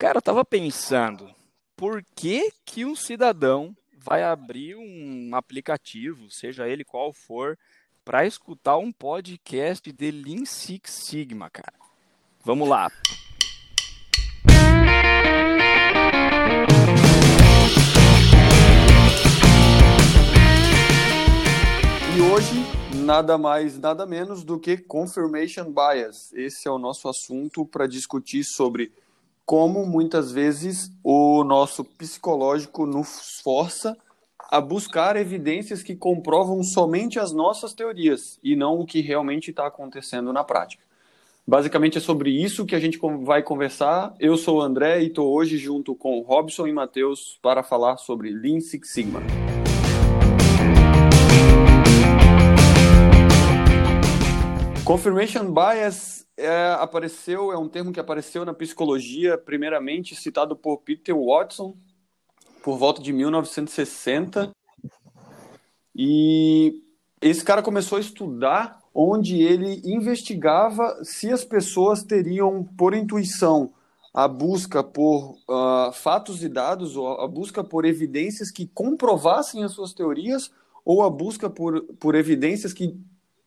Cara, eu tava pensando, por que que um cidadão vai abrir um aplicativo, seja ele qual for, para escutar um podcast de Lean Six Sigma, cara? Vamos lá. E hoje, nada mais, nada menos do que confirmation bias. Esse é o nosso assunto para discutir sobre como muitas vezes o nosso psicológico nos força a buscar evidências que comprovam somente as nossas teorias e não o que realmente está acontecendo na prática. Basicamente é sobre isso que a gente vai conversar. Eu sou o André e estou hoje junto com Robson e Matheus para falar sobre Lean Six Sigma. Confirmation bias é, apareceu, é um termo que apareceu na psicologia, primeiramente citado por Peter Watson, por volta de 1960. E esse cara começou a estudar onde ele investigava se as pessoas teriam, por intuição, a busca por uh, fatos e dados, ou a busca por evidências que comprovassem as suas teorias, ou a busca por, por evidências que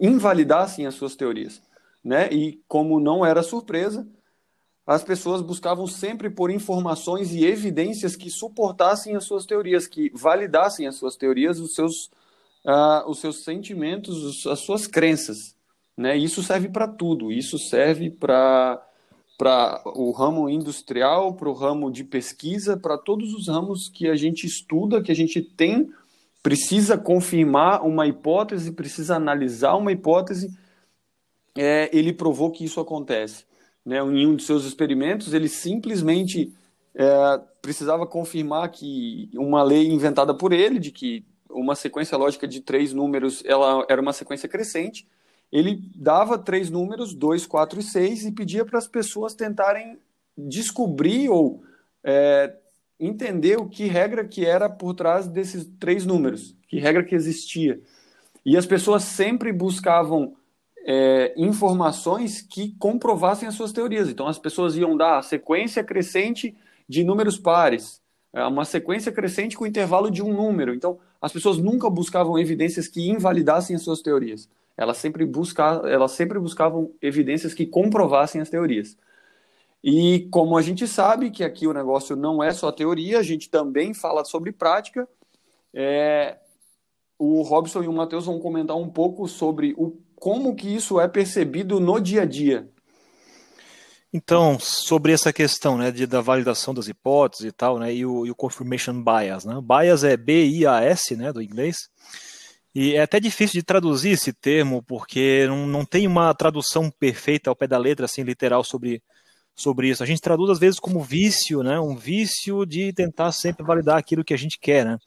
invalidassem as suas teorias. Né? E como não era surpresa, as pessoas buscavam sempre por informações e evidências que suportassem as suas teorias, que validassem as suas teorias, os seus, uh, os seus sentimentos, as suas crenças. Né? Isso serve para tudo. Isso serve para para o ramo industrial, para o ramo de pesquisa, para todos os ramos que a gente estuda, que a gente tem precisa confirmar uma hipótese, precisa analisar uma hipótese, é, ele provou que isso acontece. Né? Em um de seus experimentos, ele simplesmente é, precisava confirmar que uma lei inventada por ele, de que uma sequência lógica de três números ela era uma sequência crescente, ele dava três números, dois, quatro e seis, e pedia para as pessoas tentarem descobrir ou é, entender o que regra que era por trás desses três números, que regra que existia. E as pessoas sempre buscavam é, informações que comprovassem as suas teorias. Então as pessoas iam dar a sequência crescente de números pares, é, uma sequência crescente com intervalo de um número. Então as pessoas nunca buscavam evidências que invalidassem as suas teorias. Elas sempre, busca, elas sempre buscavam evidências que comprovassem as teorias. E como a gente sabe que aqui o negócio não é só teoria, a gente também fala sobre prática. É, o Robson e o Matheus vão comentar um pouco sobre o, como que isso é percebido no dia a dia. Então, sobre essa questão né, de, da validação das hipóteses e tal, né, e o, e o confirmation bias. Né? Bias é B-I-A-S, né, do inglês. E é até difícil de traduzir esse termo, porque não, não tem uma tradução perfeita ao pé da letra, assim, literal, sobre sobre isso. A gente traduz às vezes como vício, né? Um vício de tentar sempre validar aquilo que a gente quer, né?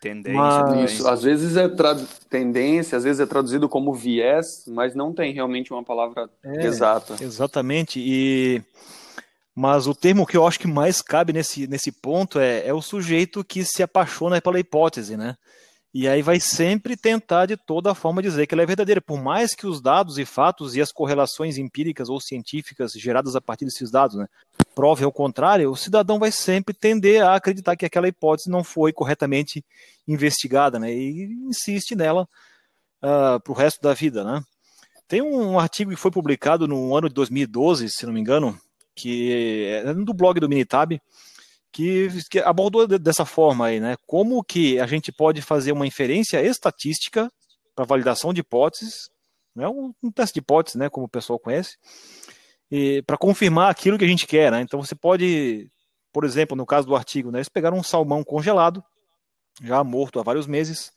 Tendência. Mas... Isso, às vezes é tra... tendência, às vezes é traduzido como viés, mas não tem realmente uma palavra é, exata. Exatamente. E mas o termo que eu acho que mais cabe nesse, nesse ponto é, é o sujeito que se apaixona pela hipótese, né? E aí vai sempre tentar de toda forma dizer que ela é verdadeira, por mais que os dados e fatos e as correlações empíricas ou científicas geradas a partir desses dados, né, prove ao contrário, o cidadão vai sempre tender a acreditar que aquela hipótese não foi corretamente investigada, né, e insiste nela uh, ah, para o resto da vida, né. Tem um artigo que foi publicado no ano de 2012, se não me engano, que é do blog do Minitab, que, que, abordou dessa forma aí, né? Como que a gente pode fazer uma inferência estatística para validação de hipóteses, né? um, um teste de hipóteses, né? Como o pessoal conhece, para confirmar aquilo que a gente quer, né? Então você pode, por exemplo, no caso do artigo, né? Eles pegaram um salmão congelado, já morto há vários meses,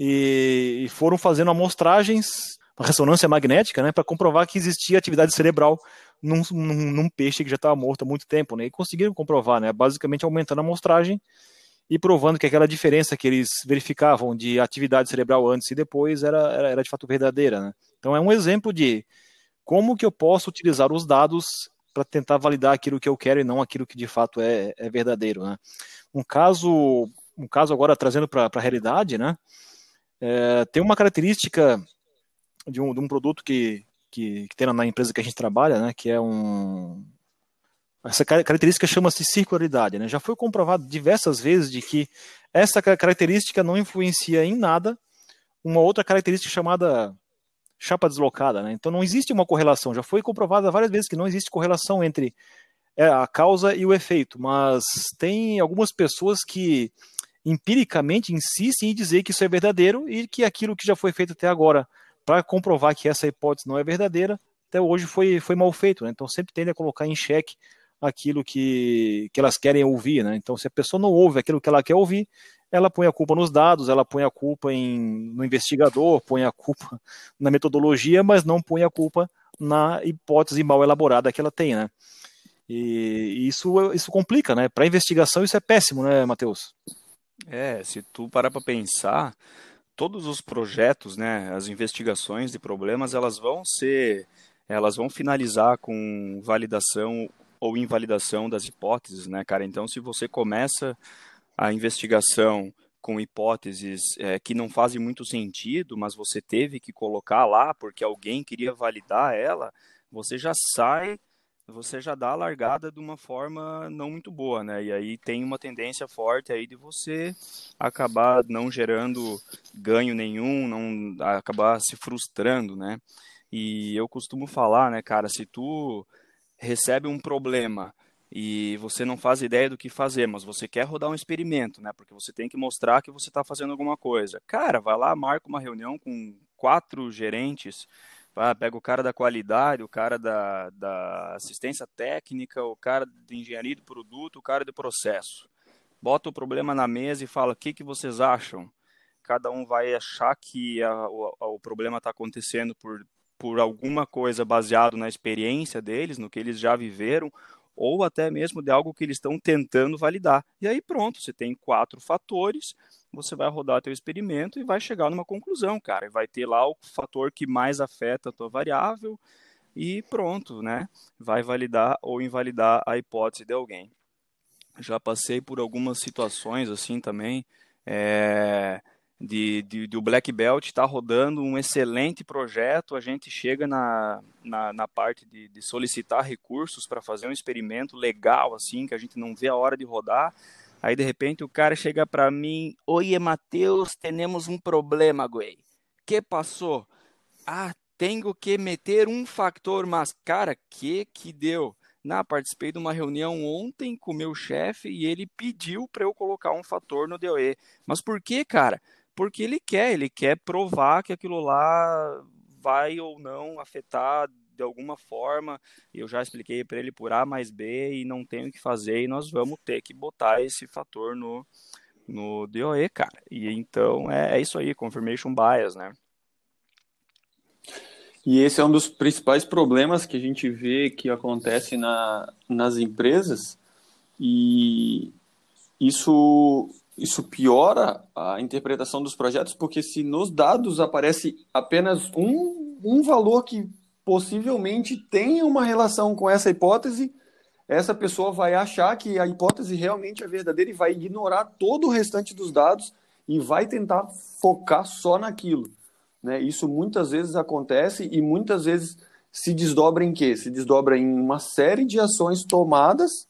e, e foram fazendo amostragens, uma ressonância magnética, né? Para comprovar que existia atividade cerebral num, num, num peixe que já estava morto há muito tempo, né? E conseguiram comprovar, né? Basicamente aumentando a amostragem e provando que aquela diferença que eles verificavam de atividade cerebral antes e depois era, era, era de fato verdadeira, né? Então é um exemplo de como que eu posso utilizar os dados para tentar validar aquilo que eu quero e não aquilo que de fato é, é verdadeiro, né? Um caso, um caso agora trazendo para a realidade, né? É, tem uma característica de um, de um produto que, que, que tem na empresa que a gente trabalha, né, que é um, essa característica chama-se circularidade. Né? Já foi comprovado diversas vezes de que essa característica não influencia em nada uma outra característica chamada chapa deslocada. Né? Então não existe uma correlação. Já foi comprovado várias vezes que não existe correlação entre é, a causa e o efeito, mas tem algumas pessoas que empiricamente insistem em dizer que isso é verdadeiro e que aquilo que já foi feito até agora para comprovar que essa hipótese não é verdadeira, até hoje foi, foi mal feito. Né? Então sempre tende a colocar em xeque aquilo que, que elas querem ouvir. Né? Então se a pessoa não ouve aquilo que ela quer ouvir, ela põe a culpa nos dados, ela põe a culpa em, no investigador, põe a culpa na metodologia, mas não põe a culpa na hipótese mal elaborada que ela tem, né? E isso, isso complica, né? Para investigação isso é péssimo, né, Matheus? É, se tu parar para pensar, todos os projetos, né, as investigações de problemas, elas vão ser, elas vão finalizar com validação ou invalidação das hipóteses, né, cara? Então, se você começa a investigação com hipóteses é, que não fazem muito sentido, mas você teve que colocar lá porque alguém queria validar ela, você já sai você já dá a largada de uma forma não muito boa, né? E aí tem uma tendência forte aí de você acabar não gerando ganho nenhum, não acabar se frustrando, né? E eu costumo falar, né, cara, se tu recebe um problema e você não faz ideia do que fazer, mas você quer rodar um experimento, né? Porque você tem que mostrar que você está fazendo alguma coisa. Cara, vai lá, marca uma reunião com quatro gerentes ah, pega o cara da qualidade, o cara da, da assistência técnica, o cara de engenharia do produto, o cara do processo. Bota o problema na mesa e fala: o que, que vocês acham? Cada um vai achar que a, o, o problema está acontecendo por, por alguma coisa baseado na experiência deles, no que eles já viveram, ou até mesmo de algo que eles estão tentando validar. E aí pronto, você tem quatro fatores você vai rodar teu experimento e vai chegar numa conclusão, cara. E vai ter lá o fator que mais afeta a tua variável e pronto, né? Vai validar ou invalidar a hipótese de alguém. Já passei por algumas situações assim também, é, de, de, de o Black Belt está rodando um excelente projeto, a gente chega na, na, na parte de, de solicitar recursos para fazer um experimento legal, assim, que a gente não vê a hora de rodar, Aí de repente o cara chega para mim, Oi, Matheus, temos um problema, güey. Que passou? Ah, tenho que meter um factor, mas cara, que que deu? Na participei de uma reunião ontem com meu chefe e ele pediu para eu colocar um fator no DOE. Mas por que, cara? Porque ele quer, ele quer provar que aquilo lá vai ou não afetar de alguma forma, eu já expliquei para ele por A mais B e não tenho o que fazer e nós vamos ter que botar esse fator no, no DOE, cara. E então é, é isso aí, confirmation bias, né? E esse é um dos principais problemas que a gente vê que acontece na, nas empresas e isso, isso piora a interpretação dos projetos, porque se nos dados aparece apenas um, um valor que possivelmente tenha uma relação com essa hipótese, essa pessoa vai achar que a hipótese realmente é verdadeira e vai ignorar todo o restante dos dados e vai tentar focar só naquilo. Né? Isso muitas vezes acontece e muitas vezes se desdobra em quê? Se desdobra em uma série de ações tomadas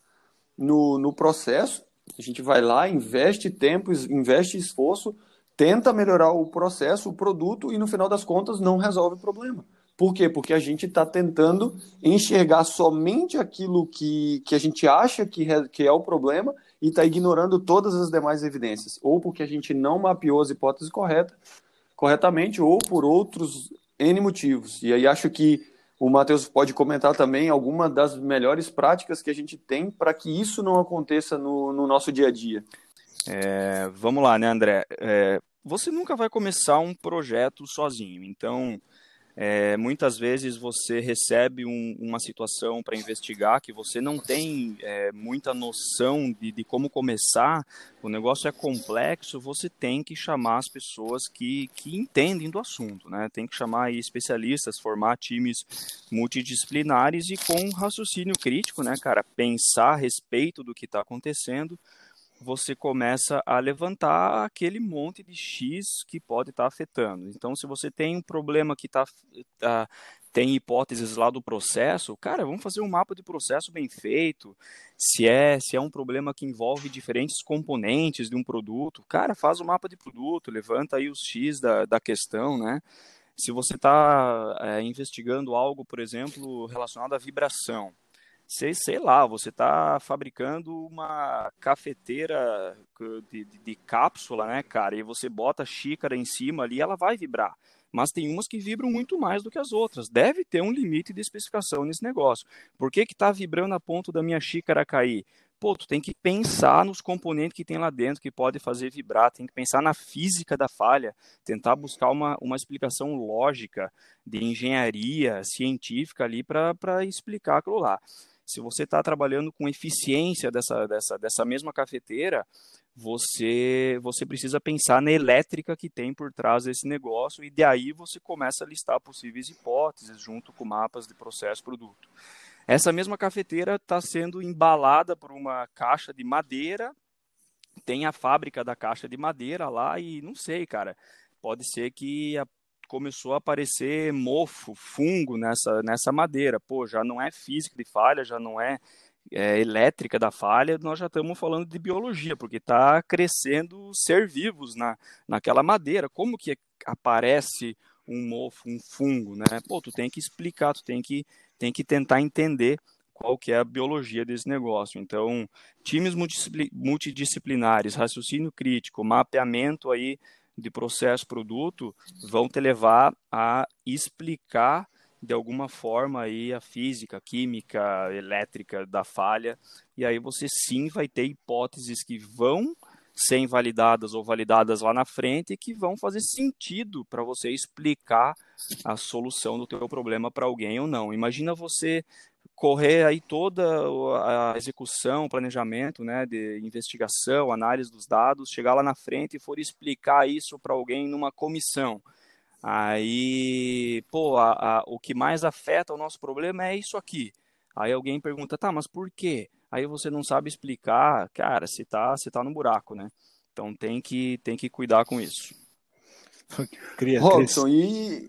no, no processo. A gente vai lá, investe tempo, investe esforço, tenta melhorar o processo, o produto e no final das contas não resolve o problema. Por quê? Porque a gente está tentando enxergar somente aquilo que, que a gente acha que, que é o problema e está ignorando todas as demais evidências. Ou porque a gente não mapeou as hipóteses corretas, corretamente, ou por outros N motivos. E aí acho que o Matheus pode comentar também alguma das melhores práticas que a gente tem para que isso não aconteça no, no nosso dia a dia. É, vamos lá, né, André? É, você nunca vai começar um projeto sozinho, então é, muitas vezes você recebe um, uma situação para investigar que você não tem é, muita noção de, de, como começar, o negócio é complexo, você tem que chamar as pessoas que, que entendem do assunto, né? Tem que chamar especialistas, formar times multidisciplinares e com raciocínio crítico, né, cara? Pensar a respeito do que está acontecendo você começa a levantar aquele monte de X que pode estar tá afetando. Então, se você tem um problema que está tá, tem hipóteses lá do processo, cara, vamos fazer um mapa de processo bem feito. Se é, se é um problema que envolve diferentes componentes de um produto, cara, faz o um mapa de produto, levanta aí os X da, da questão, né? Se você está é, investigando algo, por exemplo, relacionado à vibração, sei, sei lá, você está fabricando uma cafeteira de, de, de, cápsula, né, cara? E você bota a xícara em cima ali, ela vai vibrar. Mas tem umas que vibram muito mais do que as outras. Deve ter um limite de especificação nesse negócio. Por que está vibrando a ponto da minha xícara cair? Pô, tu tem que pensar nos componentes que tem lá dentro que pode fazer vibrar, tem que pensar na física da falha, tentar buscar uma, uma explicação lógica de engenharia científica ali para explicar aquilo lá se você está trabalhando com eficiência dessa, dessa, dessa mesma cafeteira, você, você precisa pensar na elétrica que tem por trás desse negócio e daí você começa a listar possíveis hipóteses junto com mapas de processo produto. Essa mesma cafeteira está sendo embalada por uma caixa de madeira, tem a fábrica da caixa de madeira lá e não sei, cara, pode ser que a começou a aparecer mofo, fungo nessa, nessa madeira. Pô, já não é física de falha, já não é, é elétrica da falha, nós já estamos falando de biologia, porque está crescendo ser vivos na, naquela madeira. Como que aparece um mofo, um fungo, né? Pô, tu tem que explicar, tu tem que, tem que tentar entender qual que é a biologia desse negócio. Então, times multidisciplinares, raciocínio crítico, mapeamento aí de processo produto vão te levar a explicar de alguma forma aí a física, química, elétrica da falha, e aí você sim vai ter hipóteses que vão ser invalidadas ou validadas lá na frente e que vão fazer sentido para você explicar a solução do teu problema para alguém ou não. Imagina você correr aí toda a execução, o planejamento, né, de investigação, análise dos dados, chegar lá na frente e for explicar isso para alguém numa comissão. Aí, pô, a, a, o que mais afeta o nosso problema é isso aqui. Aí alguém pergunta, tá, mas por quê? Aí você não sabe explicar, cara, se tá, se tá no buraco, né? Então tem que, tem que cuidar com isso. Robson, e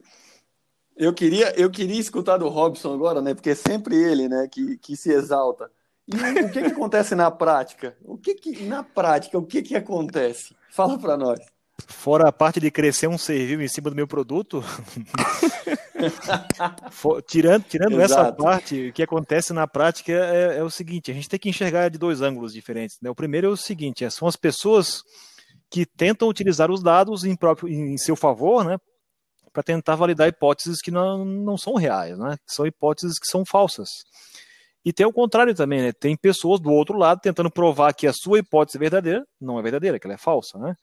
eu queria, eu queria escutar do Robson agora, né? Porque é sempre ele, né, que, que se exalta. E o que, que acontece na prática? O que, que na prática, o que, que acontece? Fala para nós. Fora a parte de crescer um serviço em cima do meu produto, For, tirando, tirando essa parte, o que acontece na prática é, é, o seguinte: a gente tem que enxergar de dois ângulos diferentes. Né? O primeiro é o seguinte: é, são as pessoas que tentam utilizar os dados em, próprio, em seu favor, né, para tentar validar hipóteses que não, não são reais, né? São hipóteses que são falsas. E tem o contrário também, né? Tem pessoas do outro lado tentando provar que a sua hipótese é verdadeira, não é verdadeira, que ela é falsa, né?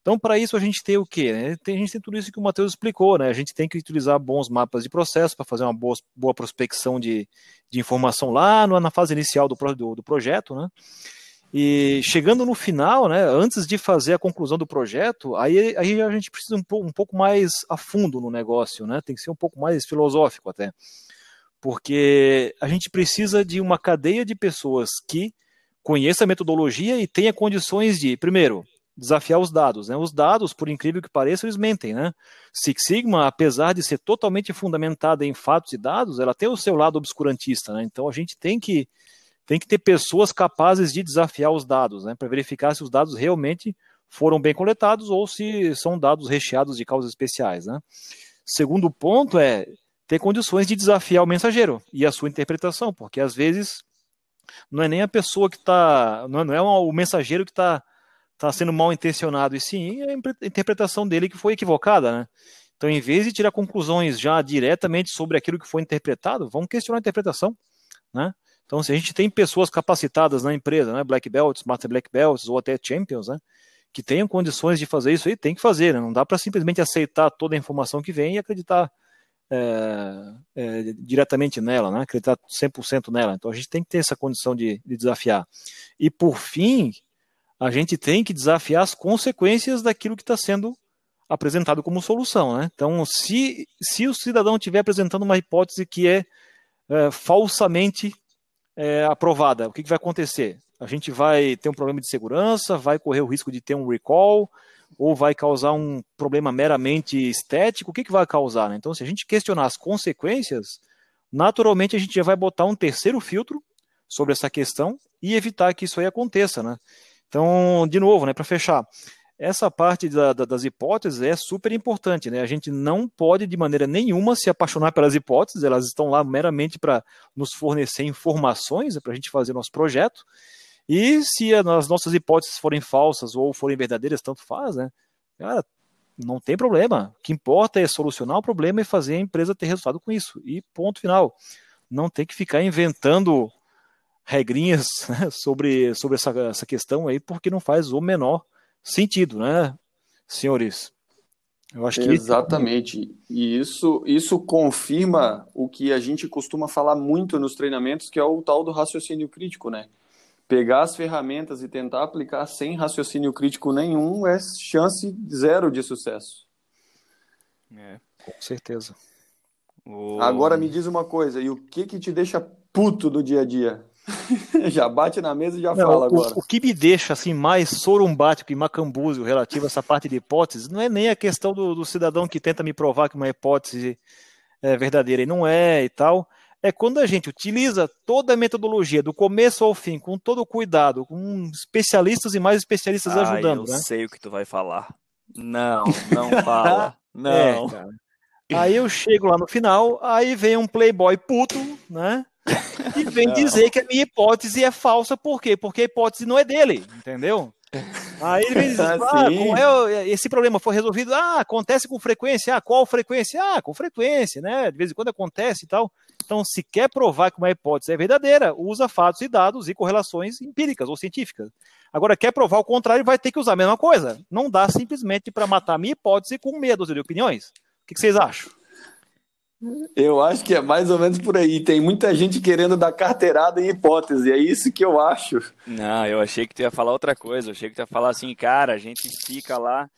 Então, para isso, a gente tem o quê? Né? Tem, a gente tem tudo isso que o Matheus explicou, né? A gente tem que utilizar bons mapas de processo para fazer uma boa, boa prospecção de, de informação lá na fase inicial do, do, do projeto, né? E chegando no final, né, antes de fazer a conclusão do projeto, aí, aí a gente precisa um, pouco, um pouco mais a fundo no negócio, né? Tem que ser um pouco mais filosófico até. Porque a gente precisa de uma cadeia de pessoas que conheça a metodologia e tenha condições de, primeiro, desafiar os dados. Né? Os dados, por incrível que pareça, eles mentem. Né? Six Sigma, apesar de ser totalmente fundamentada em fatos e dados, ela tem o seu lado obscurantista. Né? Então a gente tem que tem que ter pessoas capazes de desafiar os dados, né, para verificar se os dados realmente foram bem coletados ou se são dados recheados de causas especiais. Né. Segundo ponto é ter condições de desafiar o mensageiro e a sua interpretação, porque às vezes não é nem a pessoa que está, não é o mensageiro que está tá sendo mal intencionado, e sim a interpretação dele que foi equivocada, né? Então, em vez de tirar conclusões já diretamente sobre aquilo que foi interpretado, vamos questionar a interpretação, né? Então, se a gente tem pessoas capacitadas na empresa, né, Black Belts, Master Black Belts ou até Champions, né, que tenham condições de fazer isso aí, tem que fazer. Né? Não dá para simplesmente aceitar toda a informação que vem e acreditar é, é, diretamente nela, né? acreditar 100% nela. Então, a gente tem que ter essa condição de, de desafiar. E, por fim, a gente tem que desafiar as consequências daquilo que está sendo apresentado como solução. Né? Então, se, se o cidadão estiver apresentando uma hipótese que é, é falsamente é, aprovada, o que, que, vai acontecer? A gente vai ter um problema de segurança, vai correr o risco de ter um recall, ou vai causar um problema meramente estético? O que, que vai causar? Né? Então, se a gente questionar as consequências, naturalmente a gente já vai botar um terceiro filtro sobre essa questão e evitar que isso aí aconteça. Né? Então, de novo, né, para fechar, essa parte da, da, das hipóteses é super importante. Né? A gente não pode, de maneira nenhuma, se apaixonar pelas hipóteses, elas estão lá meramente para nos fornecer informações, para a gente fazer nosso projeto. E se as nossas hipóteses forem falsas ou forem verdadeiras, tanto faz, né? Cara, não tem problema. O que importa é solucionar o problema e fazer a empresa ter resultado com isso. E ponto final. Não tem que ficar inventando regrinhas né, sobre, sobre essa, essa questão aí, porque não faz o menor sentido, né, senhores? Eu acho que exatamente. E isso isso confirma o que a gente costuma falar muito nos treinamentos, que é o tal do raciocínio crítico, né? Pegar as ferramentas e tentar aplicar sem raciocínio crítico nenhum é chance zero de sucesso. É, com certeza. O... Agora me diz uma coisa, e o que que te deixa puto do dia a dia? já bate na mesa e já não, fala agora. O, o, que me deixa assim mais sorumbático e macambúzio relativo a essa parte de hipótese não é nem a questão do, do cidadão que tenta me provar que uma hipótese é verdadeira e não é e tal. É quando a gente utiliza toda a metodologia, do começo ao fim, com todo o cuidado, com especialistas e mais especialistas ah, ajudando. Eu né? sei o que tu vai falar. Não, não fala. não. É, aí eu chego lá no final, aí vem um playboy puto, né? E vem não. dizer que a minha hipótese é falsa, por quê? Porque a hipótese não é dele, entendeu? Aí ele vem dizer, ah, ah é, esse problema foi resolvido? Ah, acontece com frequência. Ah, qual frequência? Ah, com frequência, né? De vez em quando acontece e tal. Então, se quer provar que uma hipótese é verdadeira, usa fatos e dados e correlações empíricas ou científicas. Agora, quer provar o contrário, vai ter que usar a mesma coisa. Não dá simplesmente para matar a minha hipótese com meia dúzia de opiniões. O que, que vocês acham? Eu acho que é mais ou menos por aí. Tem muita gente querendo dar carteirada em hipótese, é isso que eu acho. Não, eu achei que tu ia falar outra coisa. Eu achei que tu ia falar assim, cara, a gente fica lá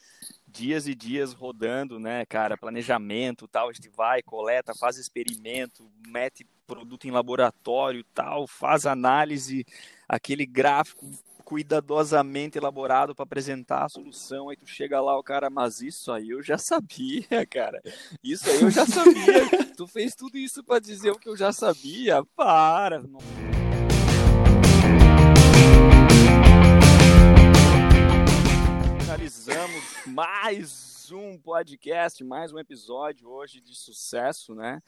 dias e dias rodando, né, cara, planejamento, tal, a gente vai, coleta, faz experimento, mete produto em laboratório, tal, faz análise, aquele gráfico cuidadosamente elaborado para apresentar a solução. Aí tu chega lá, o cara, mas isso aí eu já sabia, cara. Isso aí eu já sabia. tu fez tudo isso para dizer o que eu já sabia. Para. Não... Finalizamos mais um podcast, mais um episódio hoje de sucesso, né?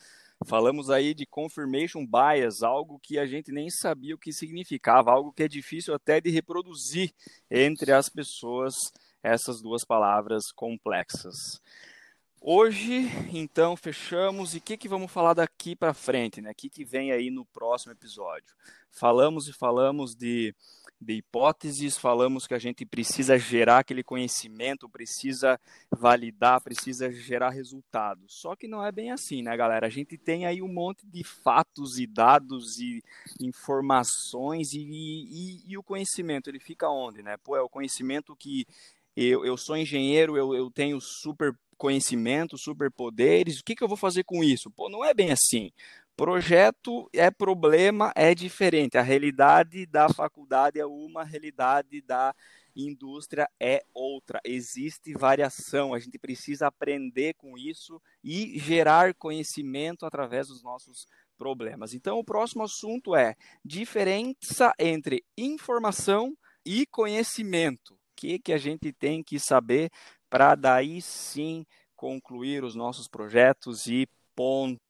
Falamos aí de confirmation bias, algo que a gente nem sabia o que significava, algo que é difícil até de reproduzir entre as pessoas essas duas palavras complexas. Hoje, então, fechamos. E o que, que vamos falar daqui para frente? Né? O que, que vem aí no próximo episódio? Falamos e falamos de de hipóteses, falamos que a gente precisa gerar aquele conhecimento, precisa validar, precisa gerar resultados. Só que não é bem assim, né, galera? A gente tem aí um monte de fatos e dados e informações e, e, e o conhecimento, ele fica onde, né? Pô, é o conhecimento que eu, eu sou engenheiro, eu, eu tenho super conhecimento, superpoderes, o que, que eu vou fazer com isso? Pô, não é bem assim. Projeto é problema, é diferente. A realidade da faculdade é uma, a realidade da indústria é outra. Existe variação, a gente precisa aprender com isso e gerar conhecimento através dos nossos problemas. Então, o próximo assunto é diferença entre informação e conhecimento. O que, que a gente tem que saber para daí sim concluir os nossos projetos e ponto.